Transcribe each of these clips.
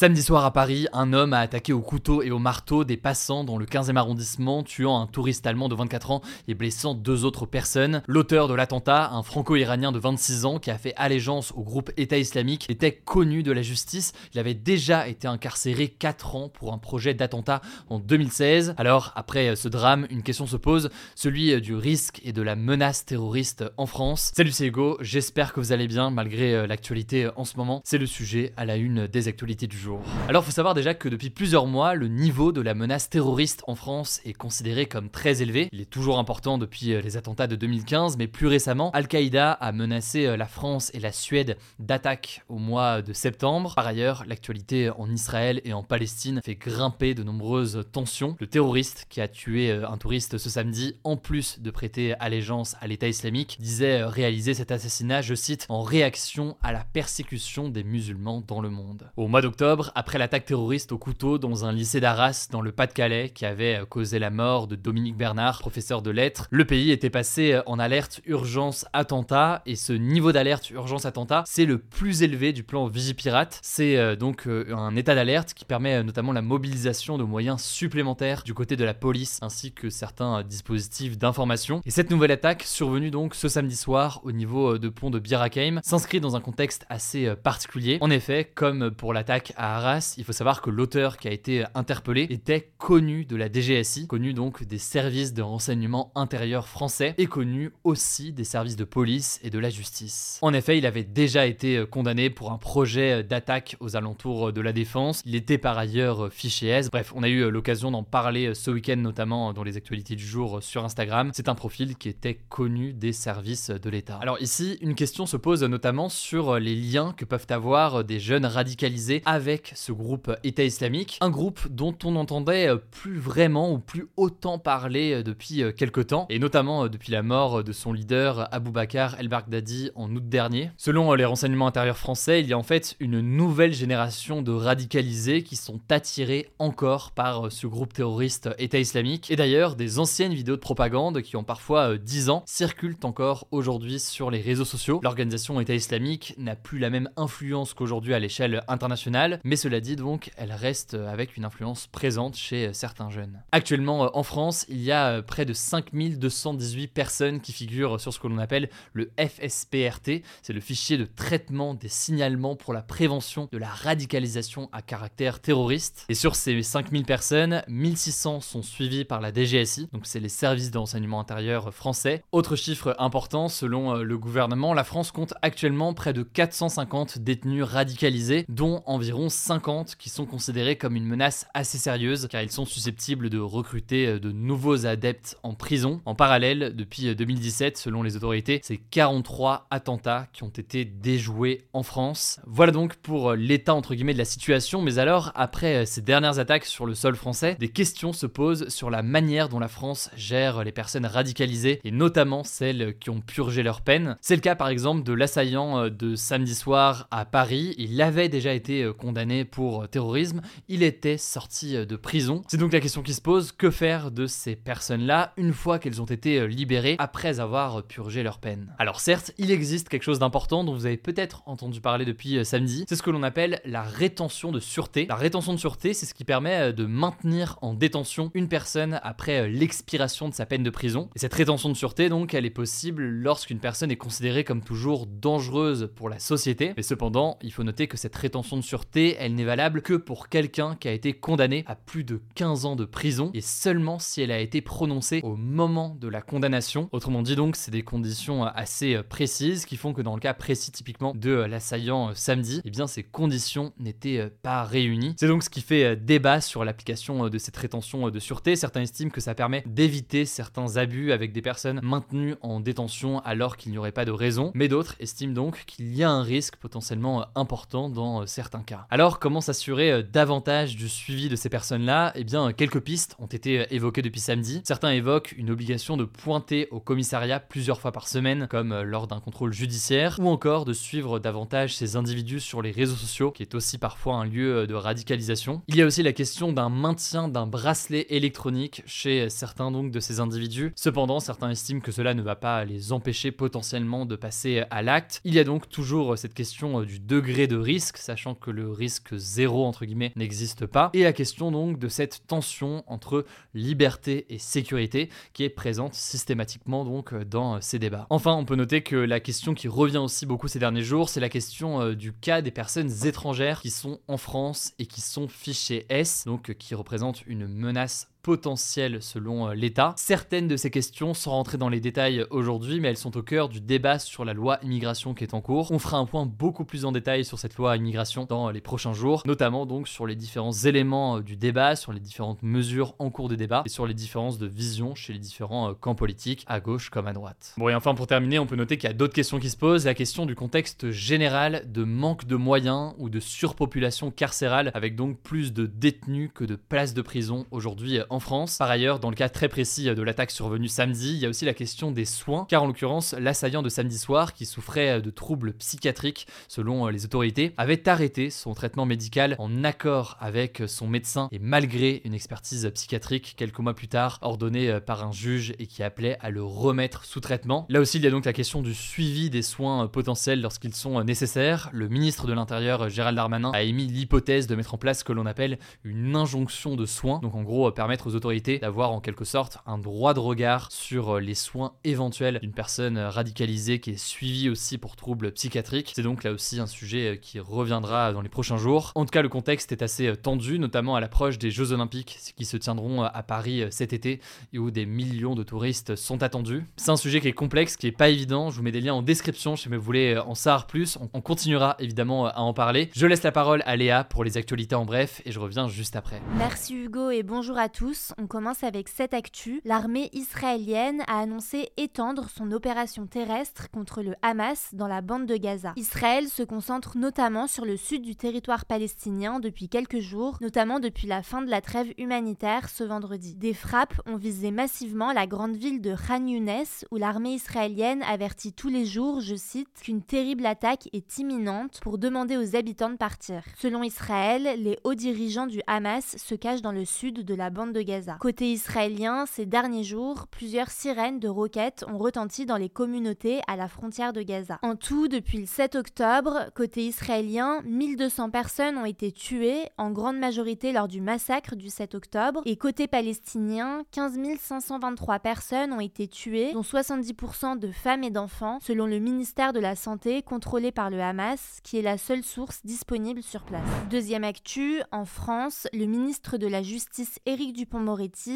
Samedi soir à Paris, un homme a attaqué au couteau et au marteau des passants dans le 15e arrondissement, tuant un touriste allemand de 24 ans et blessant deux autres personnes. L'auteur de l'attentat, un franco-iranien de 26 ans qui a fait allégeance au groupe État islamique, était connu de la justice. Il avait déjà été incarcéré 4 ans pour un projet d'attentat en 2016. Alors, après ce drame, une question se pose, celui du risque et de la menace terroriste en France. Salut c'est Hugo, j'espère que vous allez bien malgré l'actualité en ce moment. C'est le sujet à la une des actualités du jour. Alors, faut savoir déjà que depuis plusieurs mois, le niveau de la menace terroriste en France est considéré comme très élevé. Il est toujours important depuis euh, les attentats de 2015, mais plus récemment, Al-Qaïda a menacé euh, la France et la Suède d'attaques au mois de septembre. Par ailleurs, l'actualité en Israël et en Palestine fait grimper de nombreuses tensions. Le terroriste qui a tué euh, un touriste ce samedi, en plus de prêter allégeance à l'État islamique, disait réaliser cet assassinat, je cite, en réaction à la persécution des musulmans dans le monde. Au mois d'octobre, après l'attaque terroriste au couteau dans un lycée d'Arras dans le Pas-de-Calais qui avait euh, causé la mort de Dominique Bernard, professeur de lettres. Le pays était passé euh, en alerte urgence attentat et ce niveau d'alerte urgence attentat, c'est le plus élevé du plan Vigipirate. C'est euh, donc un état d'alerte qui permet notamment la mobilisation de moyens supplémentaires du côté de la police ainsi que certains dispositifs d'information. Et cette nouvelle attaque, survenue donc ce samedi soir au niveau de pont de Bir s'inscrit dans un contexte assez particulier. En effet, comme pour l'attaque à Arras, il faut savoir que l'auteur qui a été interpellé était connu de la DGSI, connu donc des services de renseignement intérieur français et connu aussi des services de police et de la justice. En effet, il avait déjà été condamné pour un projet d'attaque aux alentours de la défense. Il était par ailleurs fiché S. Bref, on a eu l'occasion d'en parler ce week-end notamment dans les actualités du jour sur Instagram. C'est un profil qui était connu des services de l'État. Alors ici, une question se pose notamment sur les liens que peuvent avoir des jeunes radicalisés avec ce groupe État islamique, un groupe dont on n'entendait euh, plus vraiment ou plus autant parler euh, depuis euh, quelques temps, et notamment depuis la mort de son leader Abou Bakr el-Baghdadi en août dernier. Selon les renseignements intérieurs français, il y a en fait une nouvelle génération de radicalisés qui sont attirés encore par ce groupe terroriste État islamique, et d'ailleurs des anciennes vidéos de propagande qui ont parfois 10 ans circulent encore aujourd'hui sur les réseaux sociaux. L'organisation État islamique n'a plus la même influence qu'aujourd'hui à l'échelle internationale, mais cela dit donc, elle reste avec une influence présente chez certains jeunes. Actuellement, euh, en France, il y a euh, près de 5218 personnes qui figurent sur ce que l'on appelle le FSPRT, c'est le fichier de traitement des signalements pour la prévention de la radicalisation à caractère terroriste. Et sur ces 5000 personnes, 1600 sont suivies par la DGSI, donc c'est les services d'enseignement intérieur français. Autre chiffre important, selon euh, le gouvernement, la France compte actuellement près de 450 détenus radicalisés, dont environ 50 qui sont considérés comme une menace assez sérieuse car ils sont susceptibles de recruter euh, de nouveaux adeptes en prison. En parallèle, depuis 2017, euh, selon les autorités, c'est 43 attentats qui ont été déjoués en France. Voilà donc pour euh, l'état entre guillemets de la situation, mais alors après ces dernières attaques sur le sol français, des questions se posent sur la manière dont la France gère les personnes radicalisées et notamment celles qui ont purgé leur peine. C'est le cas par exemple de l'assaillant de samedi soir à Paris, il avait déjà été condamné pour terrorisme, il était sorti euh, de prison. C'est donc la question qui se pose, que faire de ces personnes-là une fois qu'elles ont été euh, libérées après avoir purgé leur peine? Alors certes, il existe quelque chose d'important dont vous avez peut-être entendu parler depuis euh, samedi, c'est ce que l'on appelle la rétention de sûreté. La rétention de sûreté, c'est ce qui permet de maintenir en détention une personne après l'expiration de sa peine de prison. Et cette rétention de sûreté, donc, elle est possible lorsqu'une personne est considérée comme toujours dangereuse pour la société. Mais cependant, il faut noter que cette rétention de sûreté elle n'est valable que pour quelqu'un qui a été condamné à plus de 15 ans de prison et seulement si elle a été prononcée au moment de la condamnation. Autrement dit donc, c'est des conditions assez précises qui font que dans le cas précis typiquement de l'assaillant samedi, eh bien ces conditions n'étaient pas réunies. C'est donc ce qui fait débat sur l'application de cette rétention de sûreté. Certains estiment que ça permet d'éviter certains abus avec des personnes maintenues en détention alors qu'il n'y aurait pas de raison, mais d'autres estiment donc qu'il y a un risque potentiellement important dans certains cas. Comment s'assurer davantage du suivi de ces personnes-là? Eh bien quelques pistes ont été évoquées depuis samedi. Certains évoquent une obligation de pointer au commissariat plusieurs fois par semaine, comme lors d'un contrôle judiciaire, ou encore de suivre davantage ces individus sur les réseaux sociaux, qui est aussi parfois un lieu de radicalisation. Il y a aussi la question d'un maintien d'un bracelet électronique chez certains donc de ces individus. Cependant, certains estiment que cela ne va pas les empêcher potentiellement de passer à l'acte. Il y a donc toujours cette question du degré de risque, sachant que le risque zéro entre guillemets n'existe pas, et la question donc de cette tension entre liberté et sécurité qui est présente systématiquement donc dans ces débats. Enfin, on peut noter que la question qui revient aussi beaucoup ces derniers jours, c'est la question euh, du cas des personnes étrangères qui sont en France et qui sont fichées S, donc qui représentent une menace potentiel selon euh, l'État. Certaines de ces questions sont rentrées dans les détails aujourd'hui, mais elles sont au cœur du débat sur la loi immigration qui est en cours. On fera un point beaucoup plus en détail sur cette loi immigration dans les prochains jours, notamment donc sur les différents éléments euh, du débat, sur les différentes mesures en cours de débat et sur les différences de vision chez les différents euh, camps politiques, à gauche comme à droite. Bon, et enfin pour terminer, on peut noter qu'il y a d'autres questions qui se posent, la question du contexte général de manque de moyens ou de surpopulation carcérale, avec donc plus de détenus que de places de prison aujourd'hui en France. Par ailleurs, dans le cas très précis de l'attaque survenue samedi, il y a aussi la question des soins, car en l'occurrence, l'assaillant de samedi soir, qui souffrait de troubles psychiatriques selon les autorités, avait arrêté son traitement médical en accord avec son médecin et malgré une expertise psychiatrique quelques mois plus tard ordonnée par un juge et qui appelait à le remettre sous traitement. Là aussi, il y a donc la question du suivi des soins potentiels lorsqu'ils sont nécessaires. Le ministre de l'Intérieur, Gérald Darmanin, a émis l'hypothèse de mettre en place ce que l'on appelle une injonction de soins, donc en gros permettre aux autorités d'avoir en quelque sorte un droit de regard sur euh, les soins éventuels d'une personne euh, radicalisée qui est suivie aussi pour troubles psychiatriques. C'est donc là aussi un sujet euh, qui reviendra dans les prochains jours. En tout cas, le contexte est assez tendu, notamment à l'approche des Jeux Olympiques qui se tiendront à Paris cet été et où des millions de touristes sont attendus. C'est un sujet qui est complexe, qui est pas évident. Je vous mets des liens en description si vous voulez en savoir plus. On continuera évidemment à en parler. Je laisse la parole à Léa pour les actualités en bref et je reviens juste après. Merci Hugo et bonjour à tous on commence avec cette actu. L'armée israélienne a annoncé étendre son opération terrestre contre le Hamas dans la bande de Gaza. Israël se concentre notamment sur le sud du territoire palestinien depuis quelques jours, notamment depuis la fin de la trêve humanitaire ce vendredi. Des frappes ont visé massivement la grande ville de Khan Younes où l'armée israélienne avertit tous les jours, je cite, qu'une terrible attaque est imminente pour demander aux habitants de partir. Selon Israël, les hauts dirigeants du Hamas se cachent dans le sud de la bande de Côté israélien, ces derniers jours, plusieurs sirènes de roquettes ont retenti dans les communautés à la frontière de Gaza. En tout, depuis le 7 octobre, côté israélien, 1200 personnes ont été tuées, en grande majorité lors du massacre du 7 octobre, et côté palestinien, 15 523 personnes ont été tuées, dont 70% de femmes et d'enfants, selon le ministère de la Santé contrôlé par le Hamas, qui est la seule source disponible sur place. Deuxième actu, en France, le ministre de la Justice Éric Dupont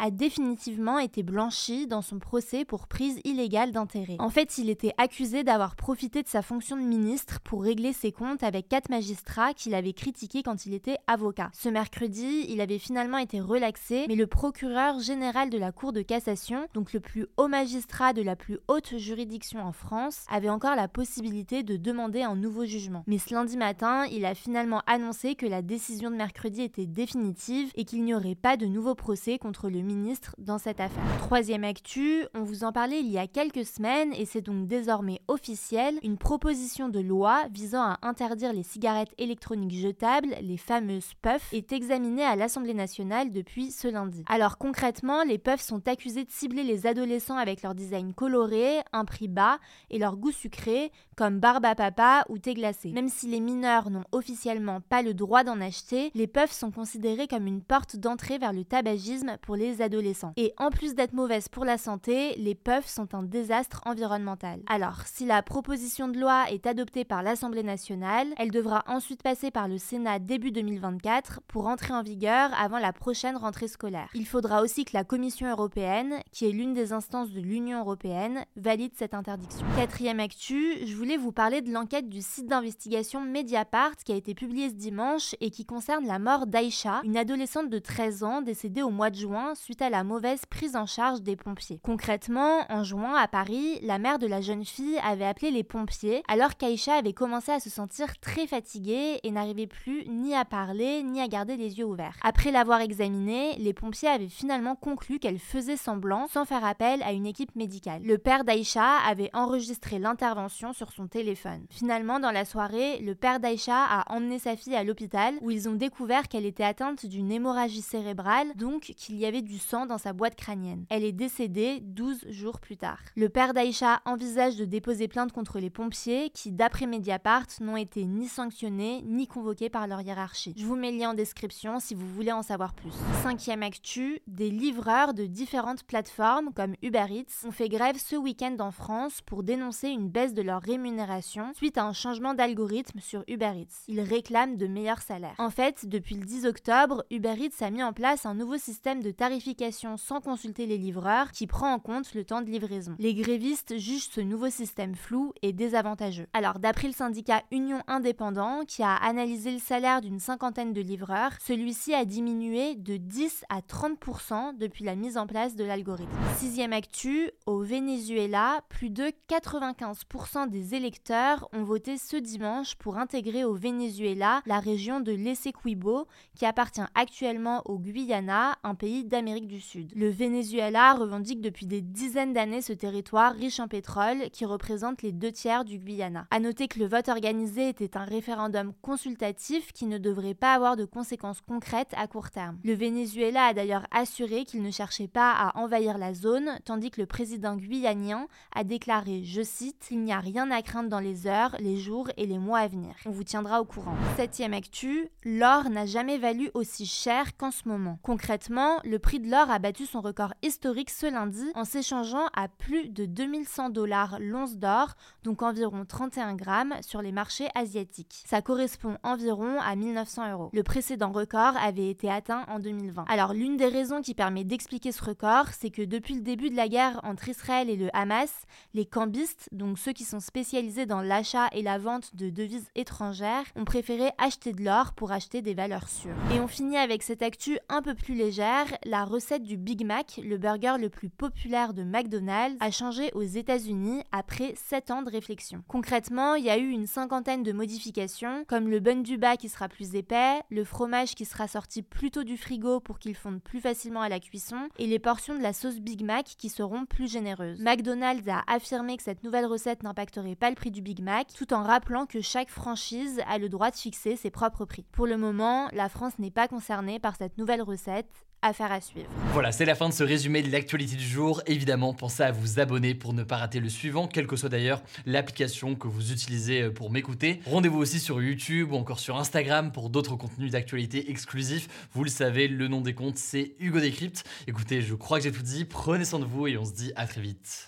a définitivement été blanchi dans son procès pour prise illégale d'intérêt. En fait, il était accusé d'avoir profité de sa fonction de ministre pour régler ses comptes avec quatre magistrats qu'il avait critiqués quand il était avocat. Ce mercredi, il avait finalement été relaxé, mais le procureur général de la Cour de cassation, donc le plus haut magistrat de la plus haute juridiction en France, avait encore la possibilité de demander un nouveau jugement. Mais ce lundi matin, il a finalement annoncé que la décision de mercredi était définitive et qu'il n'y aurait pas de nouveau procès contre le ministre dans cette affaire. Troisième actu, on vous en parlait il y a quelques semaines et c'est donc désormais officiel, une proposition de loi visant à interdire les cigarettes électroniques jetables, les fameuses puffs, est examinée à l'Assemblée nationale depuis ce lundi. Alors concrètement, les puffs sont accusées de cibler les adolescents avec leur design coloré, un prix bas et leur goût sucré, comme barbe à papa ou thé glacé. Même si les mineurs n'ont officiellement pas le droit d'en acheter, les puffs sont considérés comme une porte d'entrée vers le tabagisme pour les adolescents. Et en plus d'être mauvaises pour la santé, les puffs sont un désastre environnemental. Alors, si la proposition de loi est adoptée par l'Assemblée nationale, elle devra ensuite passer par le Sénat début 2024 pour entrer en vigueur avant la prochaine rentrée scolaire. Il faudra aussi que la Commission européenne, qui est l'une des instances de l'Union européenne, valide cette interdiction. Quatrième actu, je voulais vous parler de l'enquête du site d'investigation Mediapart qui a été publiée ce dimanche et qui concerne la mort d'Aïcha, une adolescente de 13 ans décédée au mois de juin suite à la mauvaise prise en charge des pompiers. Concrètement, en juin à Paris, la mère de la jeune fille avait appelé les pompiers alors qu'Aïcha avait commencé à se sentir très fatiguée et n'arrivait plus ni à parler ni à garder les yeux ouverts. Après l'avoir examinée, les pompiers avaient finalement conclu qu'elle faisait semblant sans faire appel à une équipe médicale. Le père d'Aïcha avait enregistré l'intervention sur son téléphone. Finalement, dans la soirée, le père d'Aïcha a emmené sa fille à l'hôpital où ils ont découvert qu'elle était atteinte d'une hémorragie cérébrale, donc qu'il y avait du sang dans sa boîte crânienne. Elle est décédée 12 jours plus tard. Le père d'Aïcha envisage de déposer plainte contre les pompiers qui, d'après Mediapart, n'ont été ni sanctionnés ni convoqués par leur hiérarchie. Je vous mets le lien en description si vous voulez en savoir plus. Cinquième actu, des livreurs de différentes plateformes comme Uber Eats ont fait grève ce week-end en France pour dénoncer une baisse de leur rémunération suite à un changement d'algorithme sur Uber Eats. Ils réclament de meilleurs salaires. En fait, depuis le 10 octobre, Uber Eats a mis en place un nouveau système de tarification sans consulter les livreurs qui prend en compte le temps de livraison. Les grévistes jugent ce nouveau système flou et désavantageux. Alors, d'après le syndicat Union Indépendant, qui a analysé le salaire d'une cinquantaine de livreurs, celui-ci a diminué de 10 à 30% depuis la mise en place de l'algorithme. Sixième actu, au Venezuela, plus de 95% des électeurs ont voté ce dimanche pour intégrer au Venezuela la région de l'Essequibo, qui appartient actuellement au Guyana, un pays d'Amérique du Sud. Le Venezuela revendique depuis des dizaines d'années ce territoire riche en pétrole qui représente les deux tiers du Guyana. À noter que le vote organisé était un référendum consultatif qui ne devrait pas avoir de conséquences concrètes à court terme. Le Venezuela a d'ailleurs assuré qu'il ne cherchait pas à envahir la zone, tandis que le président guyanien a déclaré, je cite, Il n'y a rien à craindre dans les heures, les jours et les mois à venir. On vous tiendra au courant. Septième actu, l'or n'a jamais valu aussi cher qu'en ce moment. Concrètement, le prix de l'or a battu son record historique ce lundi en s'échangeant à plus de 2100 dollars l'once d'or, donc environ 31 grammes, sur les marchés asiatiques. Ça correspond environ à 1900 euros. Le précédent record avait été atteint en 2020. Alors l'une des raisons qui permet d'expliquer ce record, c'est que depuis le début de la guerre entre Israël et le Hamas, les cambistes, donc ceux qui sont spécialisés dans l'achat et la vente de devises étrangères, ont préféré acheter de l'or pour acheter des valeurs sûres. Et on finit avec cette actu un peu plus légère, la recette du Big Mac, le burger le plus populaire de McDonald's, a changé aux États-Unis après 7 ans de réflexion. Concrètement, il y a eu une cinquantaine de modifications, comme le bun du bas qui sera plus épais, le fromage qui sera sorti plus tôt du frigo pour qu'il fonde plus facilement à la cuisson, et les portions de la sauce Big Mac qui seront plus généreuses. McDonald's a affirmé que cette nouvelle recette n'impacterait pas le prix du Big Mac, tout en rappelant que chaque franchise a le droit de fixer ses propres prix. Pour le moment, la France n'est pas concernée par cette nouvelle recette affaire à suivre. Voilà, c'est la fin de ce résumé de l'actualité du jour. Évidemment, pensez à vous abonner pour ne pas rater le suivant, quelle que soit d'ailleurs l'application que vous utilisez euh, pour m'écouter. Rendez-vous aussi sur YouTube ou encore sur Instagram pour d'autres contenus d'actualité exclusifs. Vous le savez, le nom des comptes, c'est Hugo Décrypte. Écoutez, je crois que j'ai tout dit. Prenez soin de vous et on se dit à très vite.